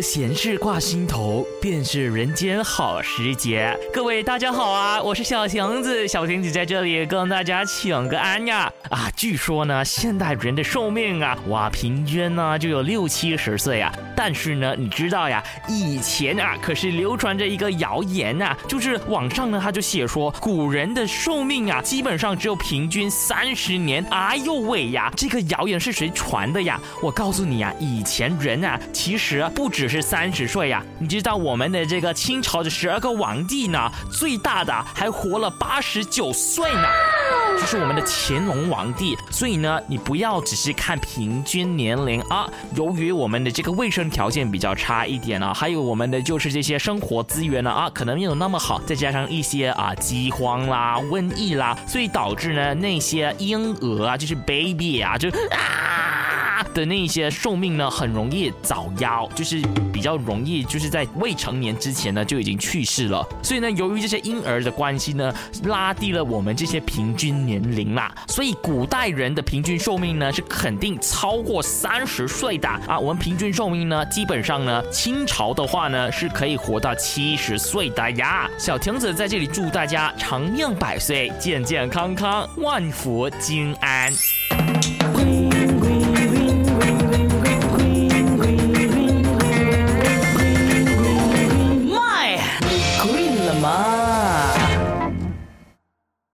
闲事挂心头，便是人间好时节。各位大家好啊，我是小亭子，小亭子在这里跟大家请个安呀。啊，据说呢，现代人的寿命啊，哇，平均呢就有六七十岁啊。但是呢，你知道呀，以前啊可是流传着一个谣言呐，就是网上呢他就写说，古人的寿命啊基本上只有平均三十年。哎呦喂呀，这个谣言是谁传的呀？我告诉你啊，以前人啊其实不只是三十岁呀，你知道我们的这个清朝的十二个皇帝呢，最大的还活了八十九岁呢。就是我们的乾隆皇帝，所以呢，你不要只是看平均年龄啊。由于我们的这个卫生条件比较差一点呢，还有我们的就是这些生活资源呢啊，可能没有那么好，再加上一些啊饥荒啦、瘟疫啦，所以导致呢那些婴儿啊，就是 baby 啊，就啊 的那些寿命呢，很容易早夭，就是比较容易就是在未成年之前呢就已经去世了。所以呢，由于这些婴儿的关系呢，拉低了我们这些平均年龄啦。所以古代人的平均寿命呢是肯定超过三十岁的啊。我们平均寿命呢，基本上呢，清朝的话呢是可以活到七十岁的呀。小亭子在这里祝大家长命百岁，健健康康，万福金安。Mom.